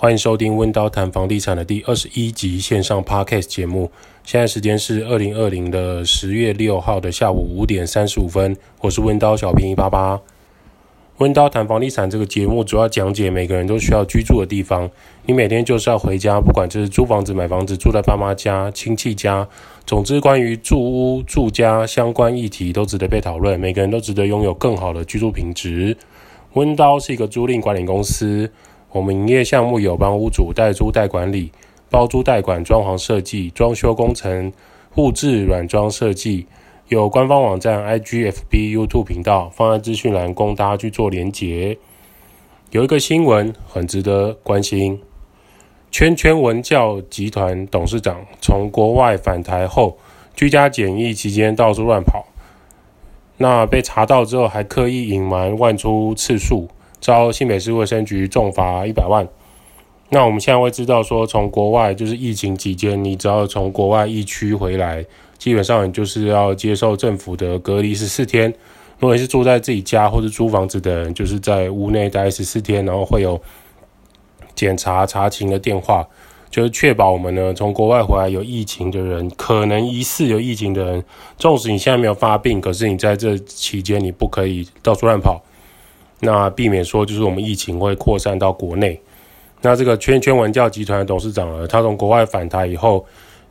欢迎收听温刀谈房地产的第二十一集线上 Podcast 节目。现在时间是二零二零的十月六号的下午五点三十五分。我是温刀小平一八八。温刀谈房地产这个节目主要讲解每个人都需要居住的地方。你每天就是要回家，不管这是租房子、买房子、住在爸妈家、亲戚家，总之关于住屋、住家相关议题都值得被讨论。每个人都值得拥有更好的居住品质。温刀是一个租赁管理公司。我们营业项目有帮屋主代租代管理、包租代管、装潢设计、装修工程、户置软装设计，有官方网站、IG、FB、YouTube 频道，放在资讯栏供大家去做连结。有一个新闻很值得关心：圈圈文教集团董事长从国外返台后，居家检疫期间到处乱跑，那被查到之后还刻意隐瞒外出次数。遭新北市卫生局重罚一百万。那我们现在会知道说，从国外就是疫情期间，你只要从国外疫区回来，基本上你就是要接受政府的隔离十四天。如果你是住在自己家或者租房子的人，就是在屋内待十四天，然后会有检查查勤的电话，就是确保我们呢从国外回来有疫情的人，可能疑似有疫情的人，纵使你现在没有发病，可是你在这期间你不可以到处乱跑。那避免说，就是我们疫情会扩散到国内。那这个圈圈文教集团董事长呢，他从国外返台以后，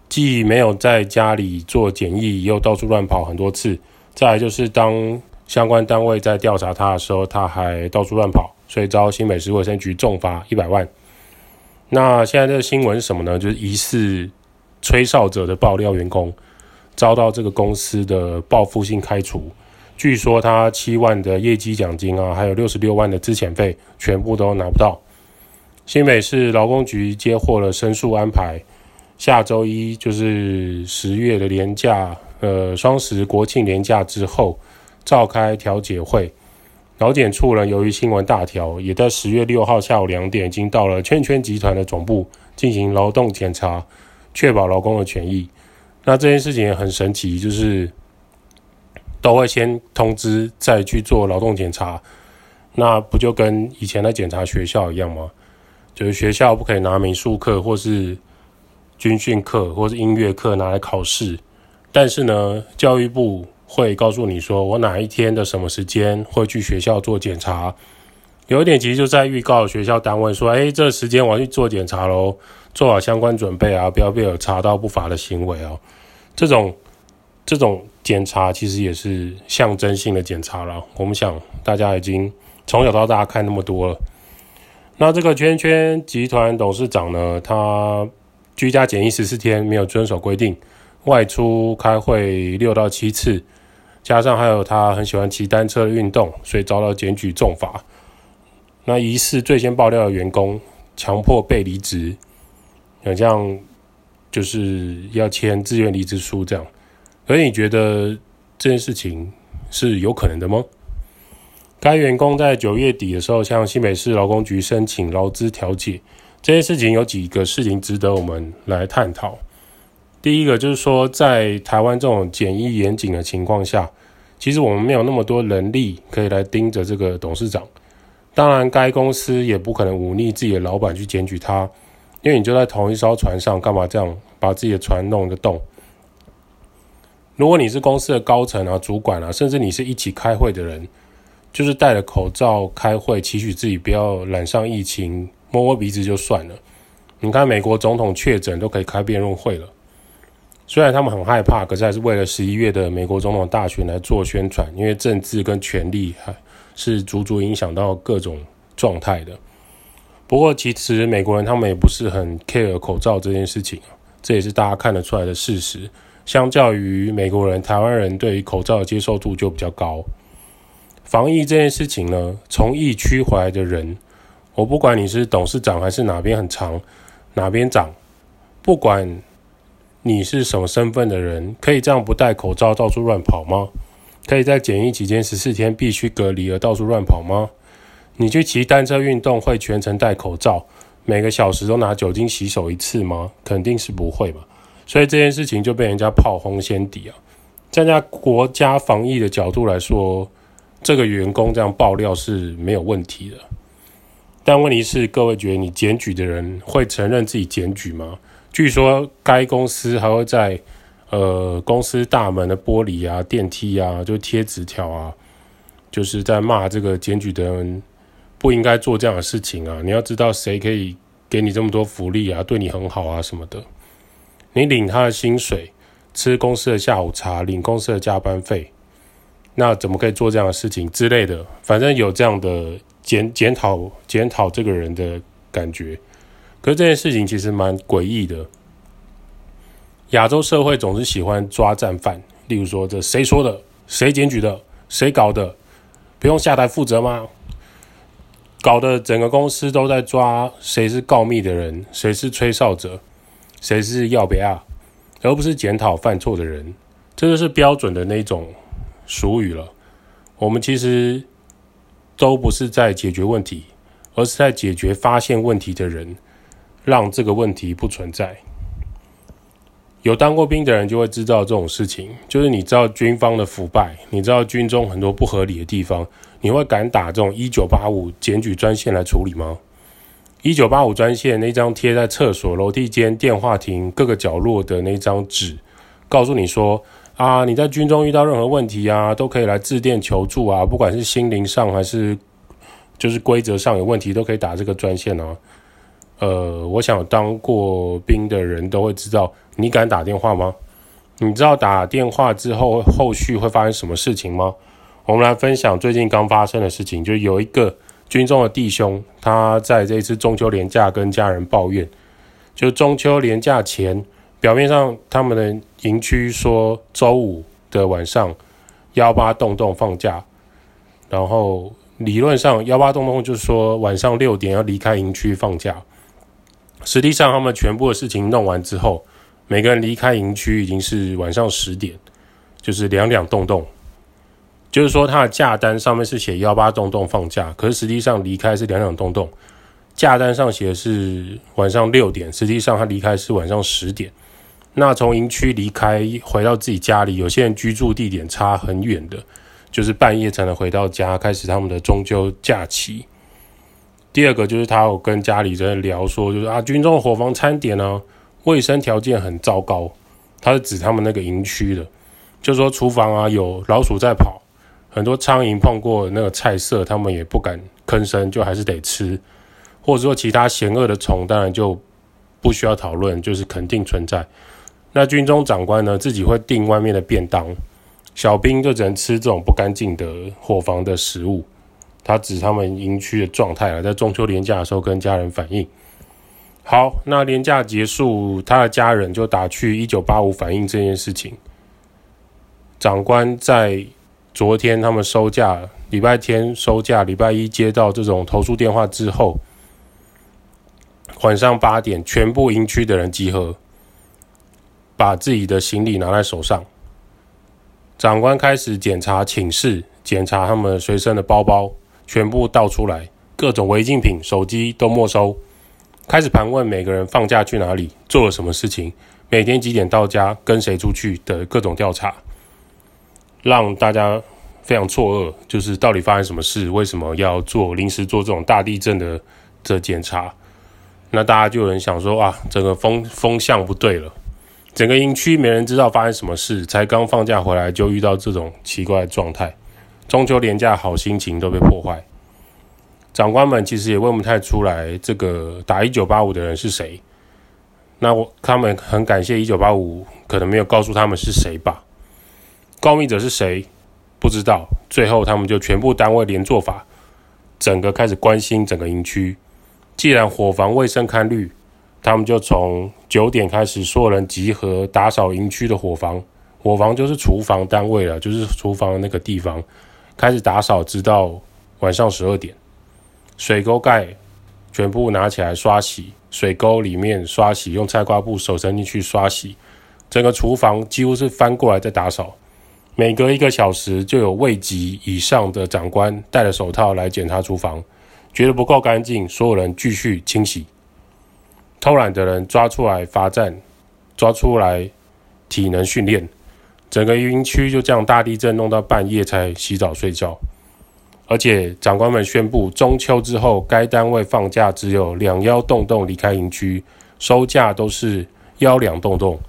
既没有在家里做检疫，又到处乱跑很多次。再来就是当相关单位在调查他的时候，他还到处乱跑，所以遭新北市卫生局重罚一百万。那现在这个新闻是什么呢？就是疑似吹哨者的爆料员工遭到这个公司的报复性开除。据说他七万的业绩奖金啊，还有六十六万的资遣费，全部都拿不到。新北市劳工局接获了申诉安排，下周一就是十月的连假，呃，双十国庆连假之后召开调解会。劳检处呢，由于新闻大条，也在十月六号下午两点，已经到了圈圈集团的总部进行劳动检查，确保劳工的权益。那这件事情也很神奇，就是。都会先通知，再去做劳动检查，那不就跟以前的检查学校一样吗？就是学校不可以拿美术课或是军训课或是音乐课拿来考试，但是呢，教育部会告诉你说，我哪一天的什么时间会去学校做检查，有一点其实就在预告学校单位说，哎，这时间我要去做检查喽，做好相关准备啊，不要被有查到不法的行为哦，这种。这种检查其实也是象征性的检查了。我们想，大家已经从小到大看那么多了。那这个圈圈集团董事长呢，他居家检疫十四天，没有遵守规定，外出开会六到七次，加上还有他很喜欢骑单车运动，所以遭到检举重罚。那疑似最先爆料的员工强迫被离职，好像就是要签自愿离职书这样。所以你觉得这件事情是有可能的吗？该员工在九月底的时候向新北市劳工局申请劳资调解，这件事情有几个事情值得我们来探讨。第一个就是说，在台湾这种简易严谨的情况下，其实我们没有那么多人力可以来盯着这个董事长。当然，该公司也不可能忤逆自己的老板去检举他，因为你就在同一艘船上，干嘛这样把自己的船弄一个洞？如果你是公司的高层啊、主管啊，甚至你是一起开会的人，就是戴着口罩开会，期许自己不要染上疫情，摸摸鼻子就算了。你看美国总统确诊都可以开辩论会了，虽然他们很害怕，可是还是为了十一月的美国总统大选来做宣传，因为政治跟权力还是足足影响到各种状态的。不过其实美国人他们也不是很 care 口罩这件事情，这也是大家看得出来的事实。相较于美国人，台湾人对于口罩的接受度就比较高。防疫这件事情呢，从疫区回来的人，我不管你是董事长还是哪边很长，哪边长，不管你是什么身份的人，可以这样不戴口罩到处乱跑吗？可以在检疫期间十四天必须隔离而到处乱跑吗？你去骑单车运动会全程戴口罩，每个小时都拿酒精洗手一次吗？肯定是不会吧。所以这件事情就被人家炮轰先敌啊！站在国家防疫的角度来说，这个员工这样爆料是没有问题的。但问题是，各位觉得你检举的人会承认自己检举吗？据说该公司还会在呃公司大门的玻璃啊、电梯啊，就贴纸条啊，就是在骂这个检举的人不应该做这样的事情啊！你要知道谁可以给你这么多福利啊，对你很好啊什么的，你领他的薪水，吃公司的下午茶，领公司的加班费，那怎么可以做这样的事情之类的？反正有这样的。检检讨检讨这个人的感觉，可是这件事情其实蛮诡异的。亚洲社会总是喜欢抓战犯，例如说这谁说的，谁检举的，谁搞的，不用下台负责吗？搞得整个公司都在抓谁是告密的人，谁是吹哨者，谁是要不要，而不是检讨犯错的人。这就是标准的那种俗语了。我们其实。都不是在解决问题，而是在解决发现问题的人，让这个问题不存在。有当过兵的人就会知道这种事情，就是你知道军方的腐败，你知道军中很多不合理的地方，你会敢打这种一九八五检举专线来处理吗？一九八五专线那张贴在厕所、楼梯间、电话亭各个角落的那张纸，告诉你说。啊，你在军中遇到任何问题啊，都可以来致电求助啊，不管是心灵上还是就是规则上有问题，都可以打这个专线啊。呃，我想当过兵的人都会知道，你敢打电话吗？你知道打电话之后后续会发生什么事情吗？我们来分享最近刚发生的事情，就有一个军中的弟兄，他在这一次中秋连假跟家人抱怨，就中秋连假前。表面上，他们的营区说周五的晚上幺八洞洞放假，然后理论上幺八洞洞就是说晚上六点要离开营区放假。实际上，他们全部的事情弄完之后，每个人离开营区已经是晚上十点，就是两两洞洞。就是说，他的假单上面是写幺八洞洞放假，可是实际上离开是两两洞洞。假单上写的是晚上六点，实际上他离开是晚上十点。那从营区离开回到自己家里，有些人居住地点差很远的，就是半夜才能回到家，开始他们的中秋假期。第二个就是他有跟家里人聊说，就是啊，军中的伙房餐点呢，卫生条件很糟糕。他是指他们那个营区的，就是说厨房啊有老鼠在跑，很多苍蝇碰过那个菜色，他们也不敢吭声，就还是得吃，或者说其他嫌恶的虫，当然就不需要讨论，就是肯定存在。那军中长官呢，自己会订外面的便当，小兵就只能吃这种不干净的伙房的食物。他指他们营区的状态啊，在中秋连假的时候跟家人反映。好，那连假结束，他的家人就打去一九八五反映这件事情。长官在昨天他们收假，礼拜天收假，礼拜一接到这种投诉电话之后，晚上八点，全部营区的人集合。把自己的行李拿在手上，长官开始检查寝室，检查他们随身的包包，全部倒出来，各种违禁品、手机都没收。开始盘问每个人放假去哪里，做了什么事情，每天几点到家，跟谁出去的各种调查，让大家非常错愕，就是到底发生什么事？为什么要做临时做这种大地震的的检查？那大家就有人想说啊，整个风风向不对了。整个营区没人知道发生什么事，才刚放假回来就遇到这种奇怪的状态，中秋连假好心情都被破坏。长官们其实也问不太出来，这个打一九八五的人是谁。那我他们很感谢一九八五，可能没有告诉他们是谁吧。告密者是谁？不知道。最后他们就全部单位连坐法，整个开始关心整个营区。既然伙房卫生堪虑。他们就从九点开始，所有人集合打扫营区的伙房。伙房就是厨房单位了，就是厨房的那个地方，开始打扫，直到晚上十二点。水沟盖全部拿起来刷洗，水沟里面刷洗，用菜瓜布手伸进去刷洗。整个厨房几乎是翻过来在打扫。每隔一个小时，就有位级以上的长官戴着手套来检查厨房，觉得不够干净，所有人继续清洗。偷懒的人抓出来罚站，抓出来体能训练，整个营区就这样大地震弄到半夜才洗澡睡觉。而且长官们宣布，中秋之后该单位放假只有两幺洞洞离开营区，收假都是幺两洞洞。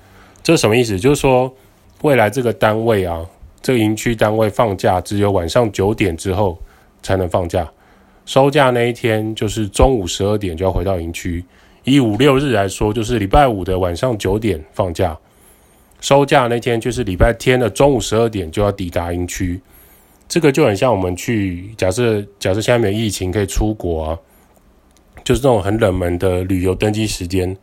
这是什么意思？就是说未来这个单位啊，这个营区单位放假只有晚上九点之后才能放假，收假那一天就是中午十二点就要回到营区。以五六日来说，就是礼拜五的晚上九点放假，收假那天就是礼拜天的中午十二点就要抵达营区。这个就很像我们去假设，假设现在没有疫情可以出国啊，就是这种很冷门的旅游登机时间，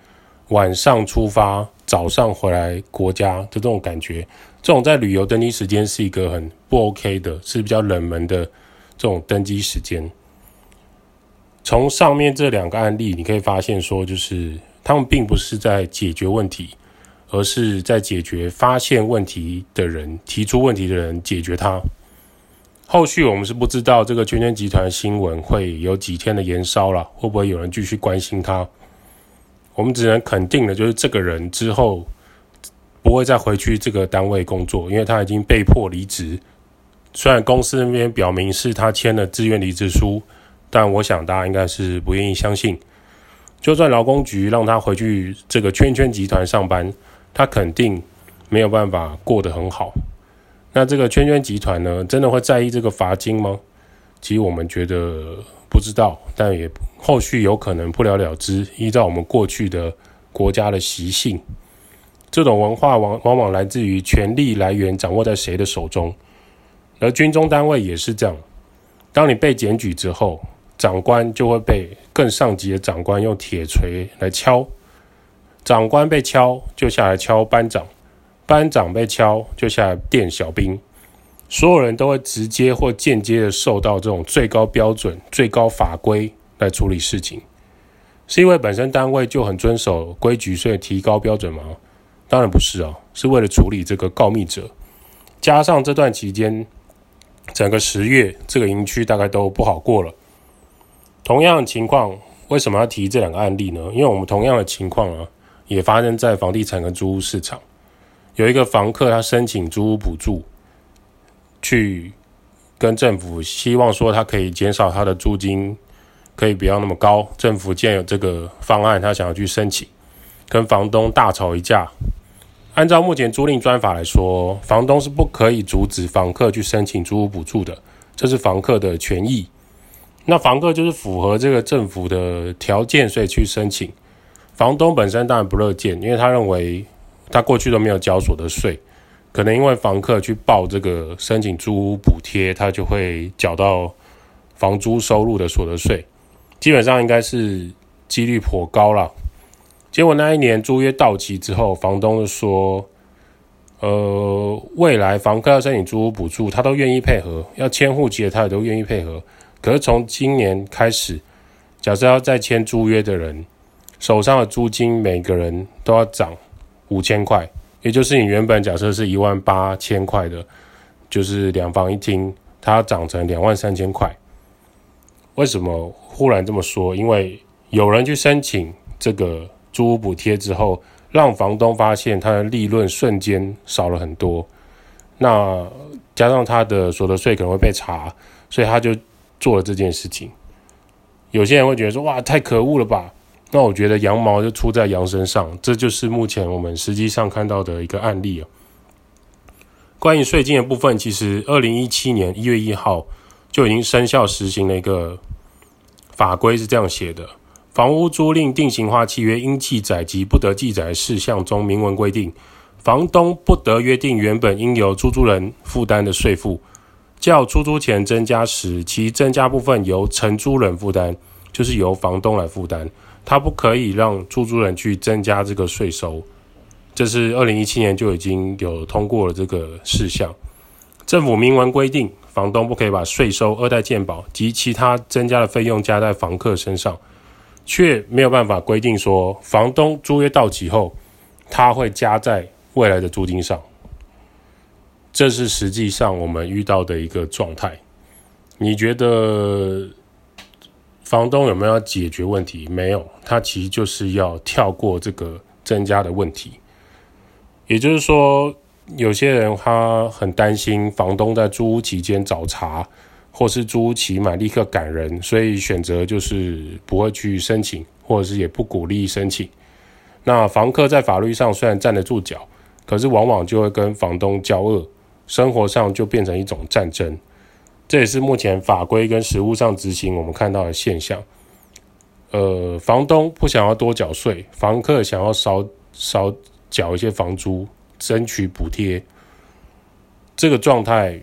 晚上出发，早上回来国家的这种感觉，这种在旅游登机时间是一个很不 OK 的，是比较冷门的这种登机时间。从上面这两个案例，你可以发现说，就是他们并不是在解决问题，而是在解决发现问题的人、提出问题的人解决它。后续我们是不知道这个圈圈集团新闻会有几天的延烧了，会不会有人继续关心他？我们只能肯定的就是这个人之后不会再回去这个单位工作，因为他已经被迫离职。虽然公司那边表明是他签了自愿离职书，但我想大家应该是不愿意相信。就算劳工局让他回去这个圈圈集团上班，他肯定没有办法过得很好。那这个圈圈集团呢，真的会在意这个罚金吗？其实我们觉得不知道，但也后续有可能不了了之。依照我们过去的国家的习性，这种文化往往往来自于权力来源掌握在谁的手中，而军中单位也是这样。当你被检举之后，长官就会被更上级的长官用铁锤来敲，长官被敲就下来敲班长。班长被敲，就下来电小兵，所有人都会直接或间接的受到这种最高标准、最高法规来处理事情，是因为本身单位就很遵守规矩，所以提高标准吗？当然不是啊，是为了处理这个告密者。加上这段期间，整个十月这个营区大概都不好过了。同样的情况，为什么要提这两个案例呢？因为我们同样的情况啊，也发生在房地产跟租屋市场。有一个房客，他申请租屋补助，去跟政府希望说他可以减少他的租金，可以不要那么高。政府既然有这个方案，他想要去申请，跟房东大吵一架。按照目前租赁专法来说，房东是不可以阻止房客去申请租屋补助的，这是房客的权益。那房客就是符合这个政府的条件，所以去申请。房东本身当然不乐见，因为他认为。他过去都没有交所得税，可能因为房客去报这个申请租屋补贴，他就会缴到房租收入的所得税，基本上应该是几率颇高了。结果那一年租约到期之后，房东就说：“呃，未来房客要申请租屋补助，他都愿意配合，要迁户籍他也都愿意配合。可是从今年开始，假设要再签租约的人手上的租金，每个人都要涨。”五千块，也就是你原本假设是一万八千块的，就是两房一厅，它要涨成两万三千块。为什么忽然这么说？因为有人去申请这个租屋补贴之后，让房东发现他的利润瞬间少了很多，那加上他的所得税可能会被查，所以他就做了这件事情。有些人会觉得说：“哇，太可恶了吧！”那我觉得羊毛就出在羊身上，这就是目前我们实际上看到的一个案例啊。关于税金的部分，其实二零一七年一月一号就已经生效实行了一个法规，是这样写的：房屋租赁定型化契约应记载及不得记载事项中明文规定，房东不得约定原本应由出租人负担的税负，较出租前增加时，其增加部分由承租人负担，就是由房东来负担。他不可以让出租人去增加这个税收，这是二零一七年就已经有通过了这个事项。政府明文规定，房东不可以把税收、二代健保及其他增加的费用加在房客身上，却没有办法规定说，房东租约到期后，他会加在未来的租金上。这是实际上我们遇到的一个状态。你觉得？房东有没有要解决问题？没有，他其实就是要跳过这个增加的问题。也就是说，有些人他很担心房东在租屋期间找茬，或是租期满立刻赶人，所以选择就是不会去申请，或者是也不鼓励申请。那房客在法律上虽然站得住脚，可是往往就会跟房东交恶，生活上就变成一种战争。这也是目前法规跟实务上执行我们看到的现象。呃，房东不想要多缴税，房客想要少少缴一些房租，争取补贴，这个状态。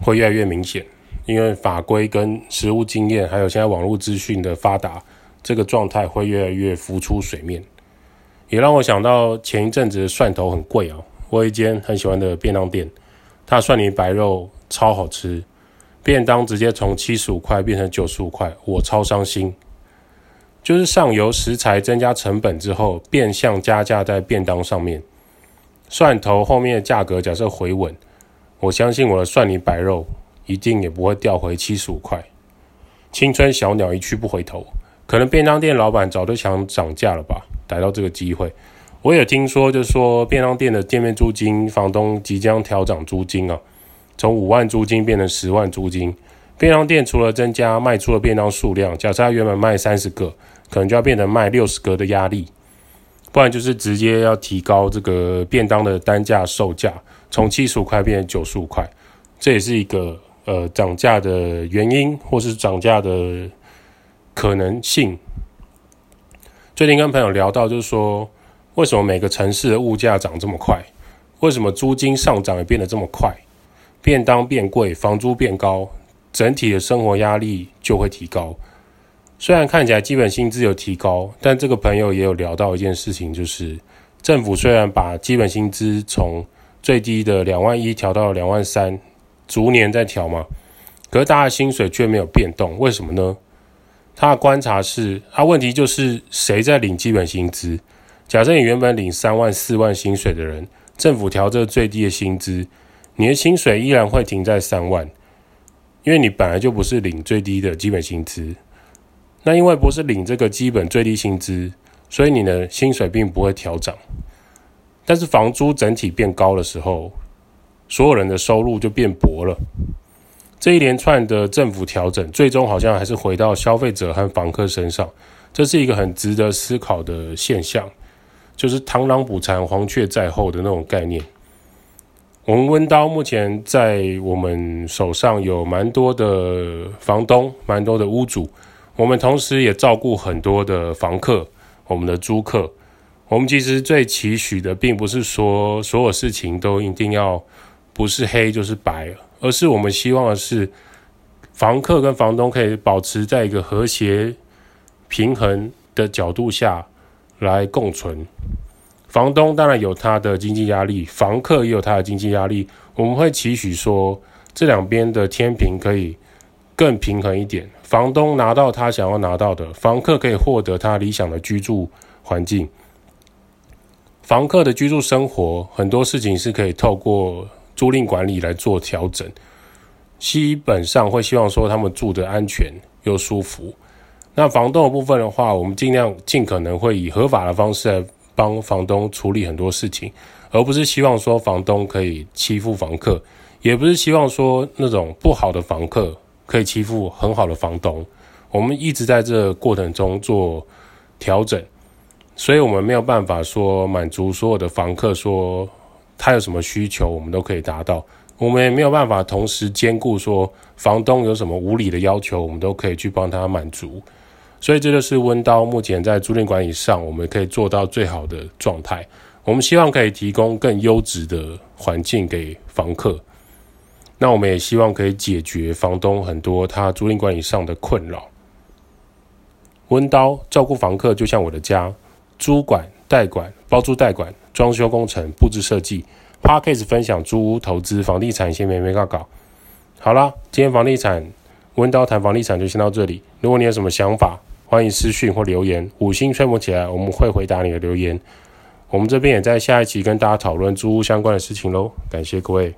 会越来越明显，因为法规跟实务经验，还有现在网络资讯的发达，这个状态会越来越浮出水面。也让我想到前一阵子的蒜头很贵啊，我有一间很喜欢的便当店，它蒜泥白肉超好吃，便当直接从七十五块变成九十五块，我超伤心。就是上游食材增加成本之后，变相加价在便当上面，蒜头后面的价格假设回稳。我相信我的蒜泥白肉一定也不会掉回七十五块。青春小鸟一去不回头，可能便当店老板早就想涨价了吧，逮到这个机会。我也听说，就说便当店的店面租金，房东即将调涨租金啊，从五万租金变成十万租金。便当店除了增加卖出的便当数量，假设他原本卖三十个，可能就要变成卖六十个的压力，不然就是直接要提高这个便当的单价售价。从七十五块变成九十五块，这也是一个呃涨价的原因，或是涨价的可能性。最近跟朋友聊到，就是说，为什么每个城市的物价涨这么快？为什么租金上涨也变得这么快？便当变贵，房租变高，整体的生活压力就会提高。虽然看起来基本薪资有提高，但这个朋友也有聊到一件事情，就是政府虽然把基本薪资从最低的两万一调到两万三，逐年在调嘛，可是大家薪水却没有变动，为什么呢？他的观察是，他问题就是谁在领基本薪资？假设你原本领三万四万薪水的人，政府调这最低的薪资，你的薪水依然会停在三万，因为你本来就不是领最低的基本薪资。那因为不是领这个基本最低薪资，所以你的薪水并不会调涨。但是房租整体变高的时候，所有人的收入就变薄了。这一连串的政府调整，最终好像还是回到消费者和房客身上。这是一个很值得思考的现象，就是螳螂捕蝉，黄雀在后的那种概念。我们温刀目前在我们手上有蛮多的房东，蛮多的屋主，我们同时也照顾很多的房客，我们的租客。我们其实最期许的，并不是说所有事情都一定要不是黑就是白，而是我们希望的是，房客跟房东可以保持在一个和谐平衡的角度下来共存。房东当然有他的经济压力，房客也有他的经济压力。我们会期许说，这两边的天平可以更平衡一点，房东拿到他想要拿到的，房客可以获得他理想的居住环境。房客的居住生活，很多事情是可以透过租赁管理来做调整。基本上会希望说他们住得安全又舒服。那房东的部分的话，我们尽量尽可能会以合法的方式来帮房东处理很多事情，而不是希望说房东可以欺负房客，也不是希望说那种不好的房客可以欺负很好的房东。我们一直在这过程中做调整。所以，我们没有办法说满足所有的房客，说他有什么需求，我们都可以达到。我们也没有办法同时兼顾说房东有什么无理的要求，我们都可以去帮他满足。所以，这就是温刀目前在租赁管理上，我们可以做到最好的状态。我们希望可以提供更优质的环境给房客。那我们也希望可以解决房东很多他租赁管理上的困扰。温刀照顾房客，就像我的家。租管、代管、包租代管、装修工程、布置设计，Podcast 分享租屋投资、房地产一些眉眉角角。好啦，今天房地产温刀谈房地产就先到这里。如果你有什么想法，欢迎私讯或留言，五星吹捧起来，我们会回答你的留言。我们这边也在下一期跟大家讨论租屋相关的事情喽。感谢各位。